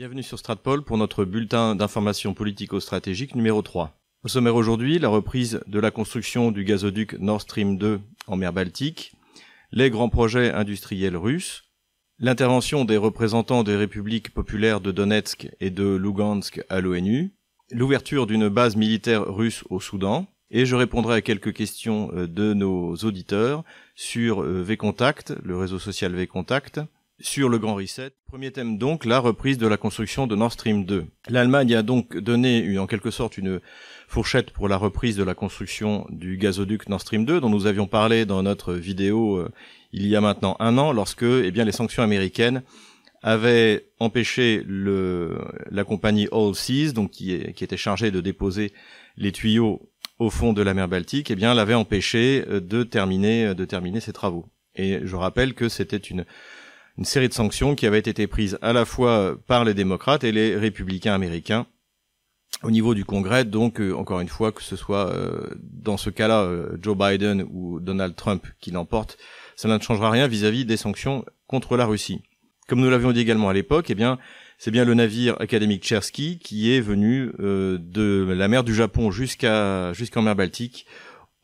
Bienvenue sur Stratpol pour notre bulletin d'information politico-stratégique numéro 3. Au sommaire aujourd'hui, la reprise de la construction du gazoduc Nord Stream 2 en mer Baltique, les grands projets industriels russes, l'intervention des représentants des républiques populaires de Donetsk et de Lugansk à l'ONU, l'ouverture d'une base militaire russe au Soudan, et je répondrai à quelques questions euh, de nos auditeurs sur euh, VContact, le réseau social VContact, sur le Grand Reset. Premier thème donc, la reprise de la construction de Nord Stream 2. L'Allemagne a donc donné en quelque sorte une fourchette pour la reprise de la construction du gazoduc Nord Stream 2 dont nous avions parlé dans notre vidéo euh, il y a maintenant un an lorsque eh bien, les sanctions américaines avaient empêché le, la compagnie All Seas, donc qui, qui était chargée de déposer les tuyaux au fond de la mer Baltique, eh bien, l'avait empêché euh, de terminer, euh, de terminer ses travaux. Et je rappelle que c'était une, une série de sanctions qui avaient été prises à la fois par les démocrates et les républicains américains au niveau du Congrès. Donc, euh, encore une fois, que ce soit dans ce cas-là Joe Biden ou Donald Trump qui l'emporte, cela ne changera rien vis-à-vis des sanctions contre la Russie. Comme nous l'avions dit également à l'époque, eh bien, c'est bien le navire académique Chersky qui est venu euh, de la mer du Japon jusqu'à jusqu'en mer Baltique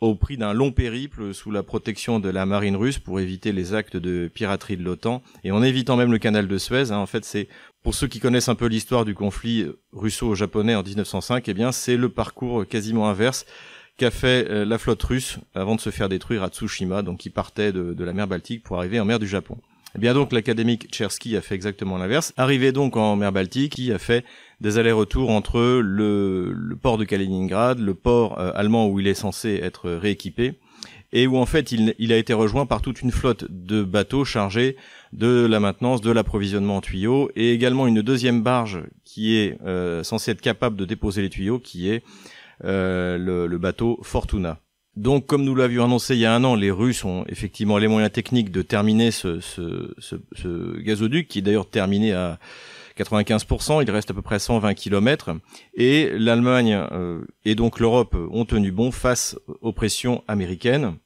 au prix d'un long périple sous la protection de la marine russe pour éviter les actes de piraterie de l'OTAN et en évitant même le canal de Suez. Hein, en fait, c'est pour ceux qui connaissent un peu l'histoire du conflit russo-japonais en 1905, eh bien, c'est le parcours quasiment inverse qu'a fait euh, la flotte russe avant de se faire détruire à Tsushima, donc qui partait de, de la mer Baltique pour arriver en mer du Japon. Eh bien donc l'académique Tchersky a fait exactement l'inverse. Arrivé donc en mer Baltique, qui a fait des allers-retours entre le, port de Kaliningrad, le port euh, allemand où il est censé être rééquipé, et où en fait il, a été rejoint par toute une flotte de bateaux chargés de la maintenance, de l'approvisionnement en tuyaux, et également une deuxième barge qui est euh, censée être capable de déposer les tuyaux, qui est euh, le bateau Fortuna. Donc, comme nous l'avions annoncé il y a un an, les Russes ont effectivement les moyens techniques de terminer ce, gazoduc, qui est d'ailleurs terminé à 95%, il reste à peu près 120 km, et l'Allemagne euh, et donc l'Europe ont tenu bon face aux pressions américaines.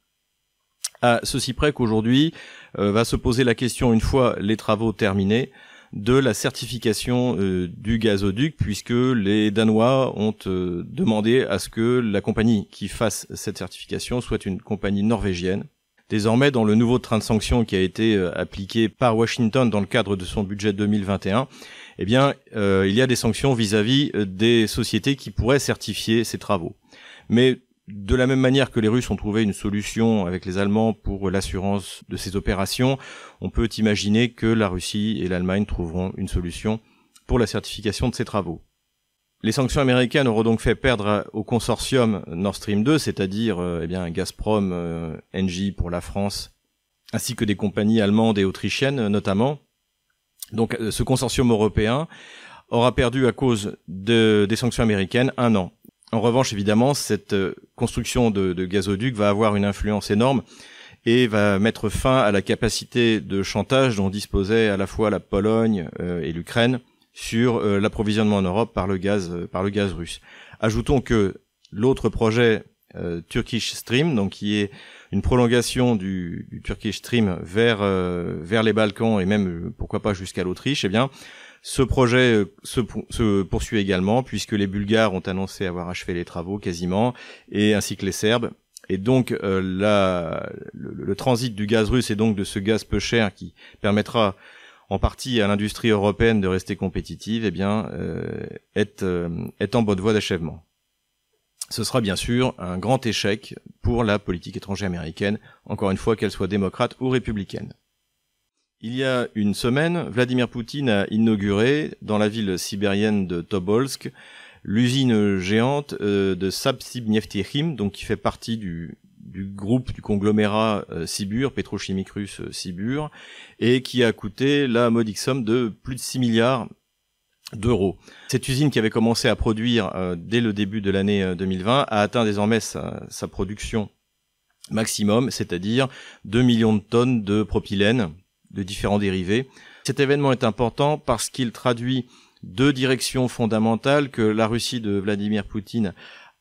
À ceci près qu'aujourd'hui euh, va se poser la question, une fois les travaux terminés, de la certification euh, du gazoduc puisque les Danois ont euh, demandé à ce que la compagnie qui fasse cette certification soit une compagnie norvégienne. Désormais, dans le nouveau train de sanctions qui a été euh, appliqué par Washington dans le cadre de son budget 2021, eh bien, il y a des sanctions vis-à-vis -vis des sociétés qui pourraient certifier ces travaux. Mais de la même manière que les Russes ont trouvé une solution avec les Allemands pour l'assurance de ces opérations, on peut imaginer que la Russie et l'Allemagne trouveront une solution pour la certification de ces travaux. Les sanctions américaines auront donc fait perdre au consortium Nord Stream 2, c'est-à-dire euh, eh bien Gazprom, euh, Engie pour la France, ainsi que des compagnies allemandes et autrichiennes notamment. Donc euh, ce consortium européen aura perdu à cause de, des sanctions américaines un an. En revanche, évidemment, cette euh, construction de, de gazoduc va avoir une influence énorme et va mettre fin à la capacité de chantage dont disposait à la fois la Pologne euh, et l'Ukraine sur euh, l'approvisionnement en Europe par le gaz par le gaz russe. Ajoutons que l'autre projet Turkish Stream, donc qui est une prolongation du, du Turkish Stream vers vers les Balkans et même pourquoi pas jusqu'à l'Autriche, eh bien ce projet euh, se, poursuit également puisque les Bulgares ont annoncé avoir achevé les travaux quasiment, et ainsi que les Serbes. Et donc euh, le, transit du gaz russe et donc de ce gaz peu cher qui permettra en partie à l'industrie européenne de rester compétitive, eh bien, euh, est, est en bonne voie d'achèvement. Ce sera bien sûr un grand échec pour la politique étrangère américaine, encore une fois qu'elle soit démocrate ou républicaine. Il y a une semaine, Vladimir Poutine a inauguré dans la ville sibérienne de Tobolsk l'usine géante euh, de Sabsibneftichim, donc qui fait partie du, groupe du conglomérat euh, Sibur, pétrochimique russe euh, Sibur, et qui a coûté la modique somme de plus de 6 milliards d'euros. Cette usine qui avait commencé à produire dès le début de l'année 2020 a atteint désormais sa, sa production maximum, c'est-à-dire 2 millions de tonnes de propylène de différents dérivés. Cet événement est important parce qu'il traduit deux directions fondamentales que la Russie de Vladimir Poutine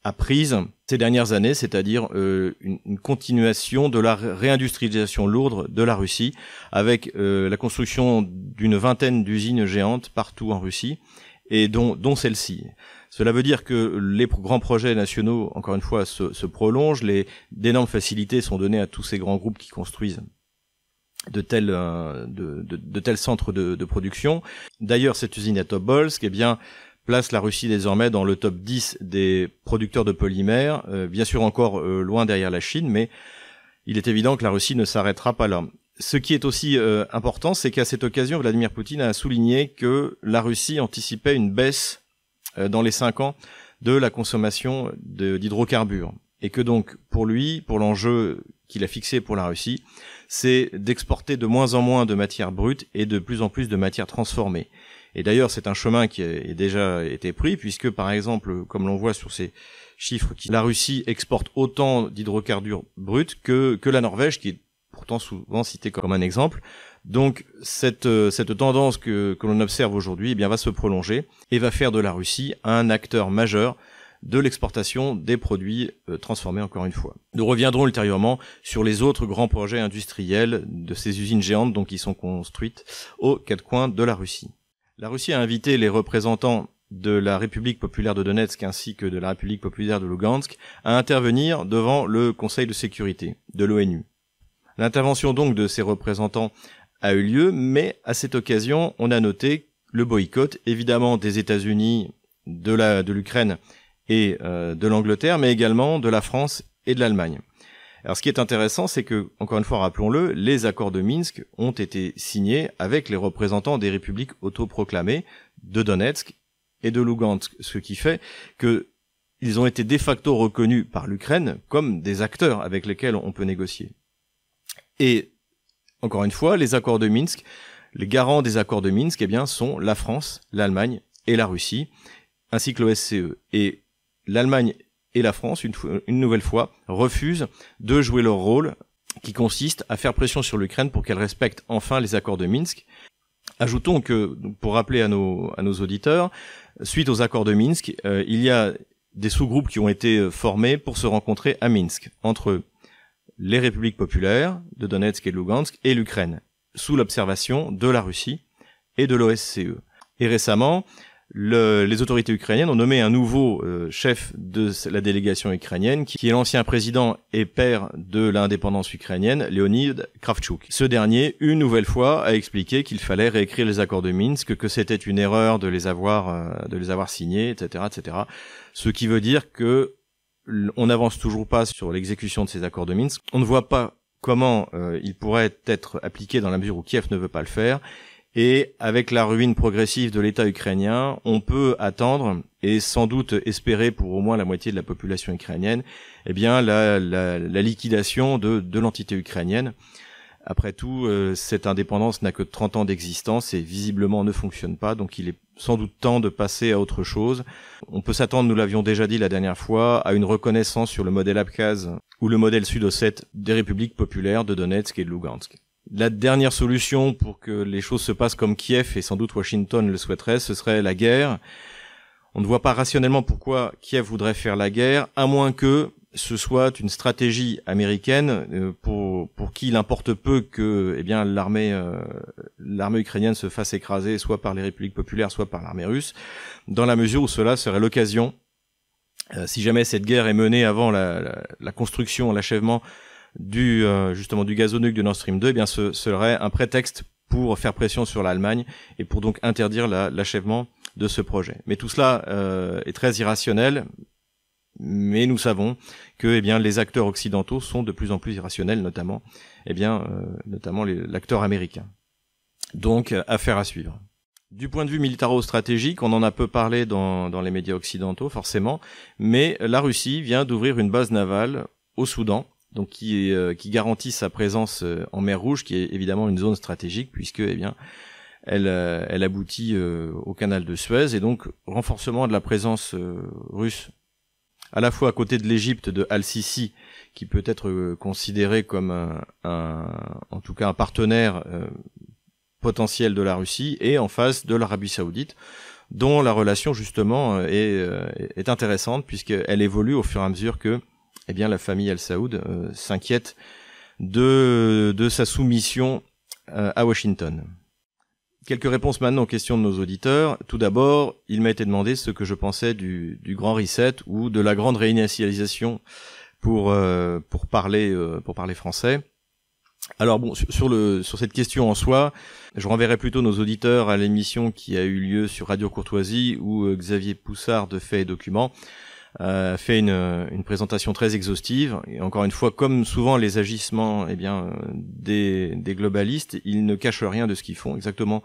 a prise ces dernières années, c'est-à-dire euh, une, continuation de la réindustrialisation lourde de la Russie, avec euh, la construction d'une vingtaine d'usines géantes partout en Russie, et dont, dont celle-ci. Cela veut dire que les grands projets nationaux, encore une fois, se, se prolongent, les d'énormes facilités sont données à tous ces grands groupes qui construisent de tels, euh, de, de, de, centres de, de production. D'ailleurs, cette usine à Tobolsk, eh bien, place la Russie désormais dans le top 10 des producteurs de polymères, euh, bien sûr encore euh, loin derrière la Chine, mais il est évident que la Russie ne s'arrêtera pas là. Ce qui est aussi euh, important, c'est qu'à cette occasion, Vladimir Poutine a souligné que la Russie anticipait une baisse dans les cinq ans de la consommation d'hydrocarbures. Et que donc, pour lui, pour l'enjeu qu'il a fixé pour la Russie, c'est d'exporter de moins en moins de matières brutes et de plus en plus de matières transformées. Et d'ailleurs, c'est un chemin qui a déjà été pris, puisque par exemple, comme l'on voit sur ces chiffres, la Russie exporte autant d'hydrocarbures bruts que, que la Norvège, qui est pourtant souvent citée comme un exemple. Donc cette, cette tendance que, que l'on observe aujourd'hui eh bien, va se prolonger et va faire de la Russie un acteur majeur de l'exportation des produits euh, transformés encore une fois. Nous reviendrons ultérieurement sur les autres grands projets industriels de ces usines géantes donc qui sont construites aux quatre coins de la Russie. La Russie a invité les représentants de la République populaire de Donetsk ainsi que de la République populaire de Lugansk à intervenir devant le Conseil de sécurité de l'ONU. L'intervention donc de ces représentants a eu lieu, mais à cette occasion, on a noté le boycott, évidemment des États-Unis, de de l'Ukraine et euh, de l'Angleterre, mais également de la France et de l'Allemagne. Alors ce qui est intéressant, c'est que, encore une fois, rappelons-le, les accords de Minsk ont été signés avec les représentants des républiques autoproclamées de Donetsk et de Lugansk, ce qui fait que ils ont été de facto reconnus par l'Ukraine comme des acteurs avec lesquels on peut négocier. Et encore une fois, les accords de Minsk, les garants des accords de Minsk, eh bien, sont la France, l'Allemagne et la Russie, ainsi que l'OSCE. l'Allemagne et la France, une, nouvelle fois, refusent de jouer leur rôle qui consiste à faire pression sur l'Ukraine pour qu'elle respecte enfin les accords de Minsk. Ajoutons que, pour rappeler à nos, auditeurs, suite aux accords de Minsk, euh, il y a des sous-groupes qui ont été formés pour se rencontrer à Minsk, entre les républiques populaires de Donetsk et de Lugansk et l'Ukraine, sous l'observation de la Russie et de l'OSCE. Et récemment, le, les autorités ukrainiennes ont nommé un nouveau euh, chef de la délégation ukrainienne, qui, est l'ancien président et père de l'indépendance ukrainienne, Leonid Kravchuk. Ce dernier, une nouvelle fois, a expliqué qu'il fallait réécrire les accords de Minsk, que c'était une erreur de les avoir, euh, de les avoir signés, etc., etc. Ce qui veut dire que on n'avance toujours pas sur l'exécution de ces accords de Minsk. On ne voit pas comment euh, ils pourraient être appliqués dans la mesure où Kiev ne veut pas le faire et avec la ruine progressive de l'État ukrainien, on peut attendre et sans doute espérer pour au moins la moitié de la population ukrainienne, eh bien la, liquidation de, de l'entité ukrainienne. Après tout, euh, cette indépendance n'a que 30 ans d'existence et visiblement ne fonctionne pas, donc il est sans doute temps de passer à autre chose. On peut s'attendre, nous l'avions déjà dit la dernière fois, à une reconnaissance sur le modèle Abkhaz ou le modèle sud-ossète des républiques populaires de Donetsk et de Lugansk. La dernière solution pour que les choses se passent comme Kiev et sans doute Washington le souhaiterait, ce serait la guerre. On ne voit pas rationnellement pourquoi Kiev voudrait faire la guerre, à moins que ce soit une stratégie américaine euh, pour, pour qui il importe peu que eh bien l'armée euh, l'armée ukrainienne se fasse écraser soit par les républiques populaires soit par l'armée russe dans la mesure où cela serait l'occasion euh, si jamais cette guerre est menée avant la, la, la construction l'achèvement du euh, justement du gazoduc de Nord Stream 2, eh bien ce, serait un prétexte pour faire pression sur l'Allemagne et pour donc interdire l'achèvement de ce projet. Mais tout cela euh, est très irrationnel, mais nous savons que eh bien les acteurs occidentaux sont de plus en plus irrationnels, notamment eh bien euh, notamment l'acteur américain. Donc affaire à suivre. Du point de vue militaro-stratégique, on en a peu parlé dans, dans les médias occidentaux forcément, mais la Russie vient d'ouvrir une base navale au Soudan donc qui, euh, qui garantit sa présence euh, en mer Rouge, qui est évidemment une zone stratégique puisque eh bien elle, euh, elle aboutit au canal de Suez. Et donc renforcement de la présence russe à la fois à côté de l'Égypte de Al-Sisi qui peut être considéré comme un, en tout cas un partenaire potentiel de la Russie et en face de l'Arabie Saoudite dont la relation justement est, est intéressante puisqu'elle évolue au fur et à mesure que eh bien la famille Al Saoud s'inquiète de, de sa soumission à Washington. Quelques réponses maintenant aux questions de nos auditeurs. Tout d'abord, il m'a été demandé ce que je pensais du, du grand reset ou de la grande réinitialisation pour euh, pour parler euh, pour parler français. Alors bon, sur, le sur cette question en soi, je renverrai plutôt nos auditeurs à l'émission qui a eu lieu sur Radio Courtoisie où euh, Xavier Poussard de Faits et Documents a fait une, une présentation très exhaustive. Et encore une fois, comme souvent les agissements eh bien, des, des globalistes, ils ne cachent rien de ce qu'ils font, exactement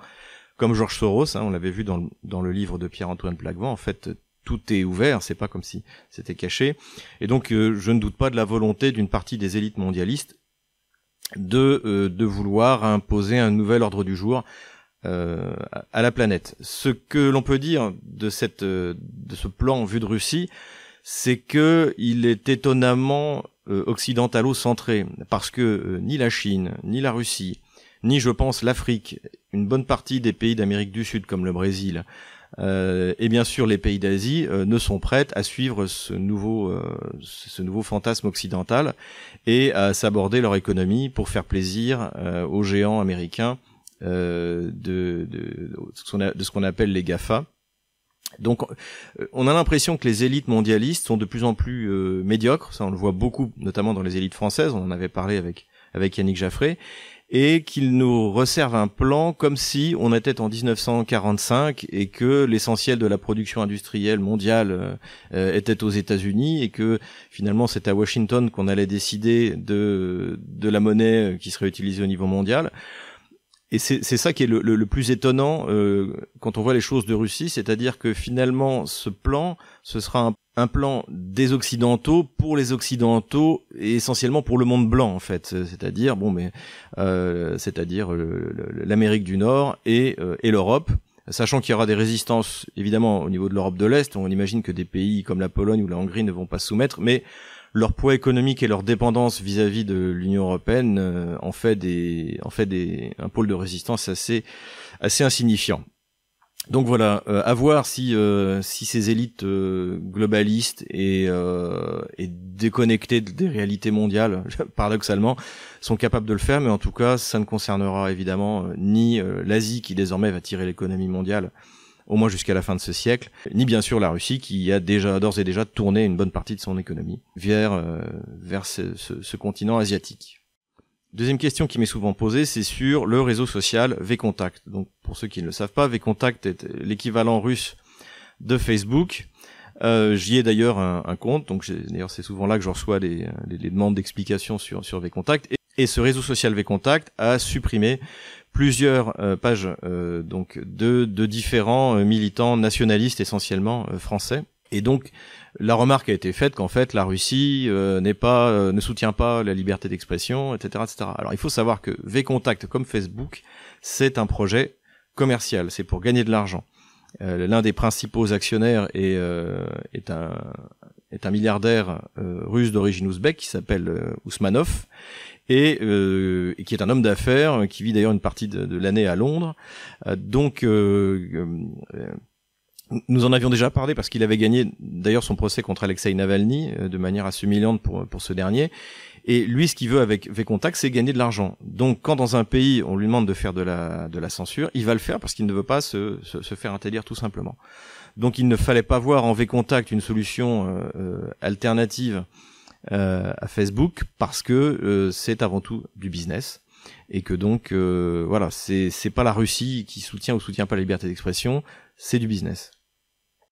comme Georges Soros. Hein, on l'avait vu dans le, dans le livre de Pierre-Antoine Plaquevent. En fait, tout est ouvert, c'est pas comme si c'était caché. Et donc, euh, je ne doute pas de la volonté d'une partie des élites mondialistes de, euh, de vouloir imposer un nouvel ordre du jour euh, à la planète. Ce que l'on peut dire de cette de ce plan vu de Russie, c'est que il est étonnamment occidentalo-centré parce que ni la Chine, ni la Russie, ni je pense l'Afrique, une bonne partie des pays d'Amérique du Sud comme le Brésil, euh, et bien sûr les pays d'Asie euh, ne sont prêts à suivre ce nouveau, euh, ce nouveau fantasme occidental et à s'aborder leur économie pour faire plaisir aux géants américains de, de, de ce qu'on appelle les GAFA. Donc, on a l'impression que les élites mondialistes sont de plus en plus médiocres. Ça, on le voit beaucoup, notamment dans les élites françaises. On en avait parlé avec avec Yannick Jaffré et qu'il nous resserve un plan comme si on était en 1945 et que l'essentiel de la production industrielle mondiale euh, était aux États-Unis et que finalement c'est à Washington qu'on allait décider de de la monnaie qui serait utilisée au niveau mondial. Et c'est ça qui est le, le, plus étonnant euh, quand on voit les choses de Russie, c'est-à-dire que finalement ce plan, ce sera un un plan des occidentaux pour les occidentaux et essentiellement pour le monde blanc en fait. C'est-à-dire bon mais euh, c'est-à-dire l'Amérique du Nord et, euh, et l'Europe. Sachant qu'il y aura des résistances évidemment au niveau de l'Europe de l'Est on imagine que des pays comme la Pologne ou la Hongrie ne vont pas soumettre mais leur poids économique et leur dépendance vis-à-vis de l'Union européenne euh, en fait un pôle de résistance assez insignifiant. Donc voilà, euh, à voir si euh, ces élites euh, globalistes et, et déconnectées des réalités mondiales, paradoxalement, sont capables de le faire, mais en tout cas, ça ne concernera évidemment ni l'Asie qui désormais va tirer l'économie mondiale au moins jusqu'à la fin de ce siècle, ni bien sûr la Russie qui a déjà d'ores et déjà tourné une bonne partie de son économie vers vers ce, continent asiatique. Deuxième question qui m'est souvent posée, c'est sur le réseau social VContact. Donc, pour ceux qui ne le savent pas, VContact est l'équivalent russe de Facebook. Euh, J'y ai d'ailleurs un, compte, donc d'ailleurs c'est souvent là que je reçois les, les, demandes d'explications sur, sur VContact. Et, et, ce réseau social VContact a supprimé plusieurs euh, pages euh, donc de, de différents euh, militants nationalistes essentiellement français. Et donc la remarque a été faite qu'en fait la Russie euh, n'est pas euh, ne soutient pas la liberté d'expression, etc., etc. Alors il faut savoir que VContact comme Facebook, c'est un projet commercial, c'est pour gagner de l'argent. Euh, l'un des principaux actionnaires est, est un est un milliardaire russe d'origine ouzbek qui s'appelle Ousmanov et, et, qui est un homme d'affaires qui vit d'ailleurs une partie de, l'année à Londres. donc nous en avions déjà parlé parce qu'il avait gagné d'ailleurs son procès contre Alexei Navalny euh, de manière assez humiliante pour, pour ce dernier. Et lui, ce qu'il veut avec V-Contact, c'est gagner de l'argent. Donc, quand dans un pays, on lui demande de faire de la, de la censure, il va le faire parce qu'il ne veut pas se, se, faire interdire tout simplement. Donc, il ne fallait pas voir en V-Contact une solution euh, euh, alternative à Facebook parce que c'est avant tout du business et que donc voilà, c'est c'est pas la Russie qui soutient ou soutient pas la liberté d'expression, c'est du business.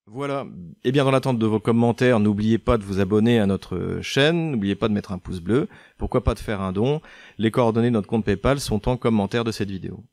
Voilà. Et bien, dans l'attente de vos commentaires, n'oubliez pas de vous abonner à notre chaîne, n'oubliez pas de mettre un pouce bleu, pourquoi pas de faire un don? Les coordonnées de notre compte PayPal sont en commentaire de cette vidéo.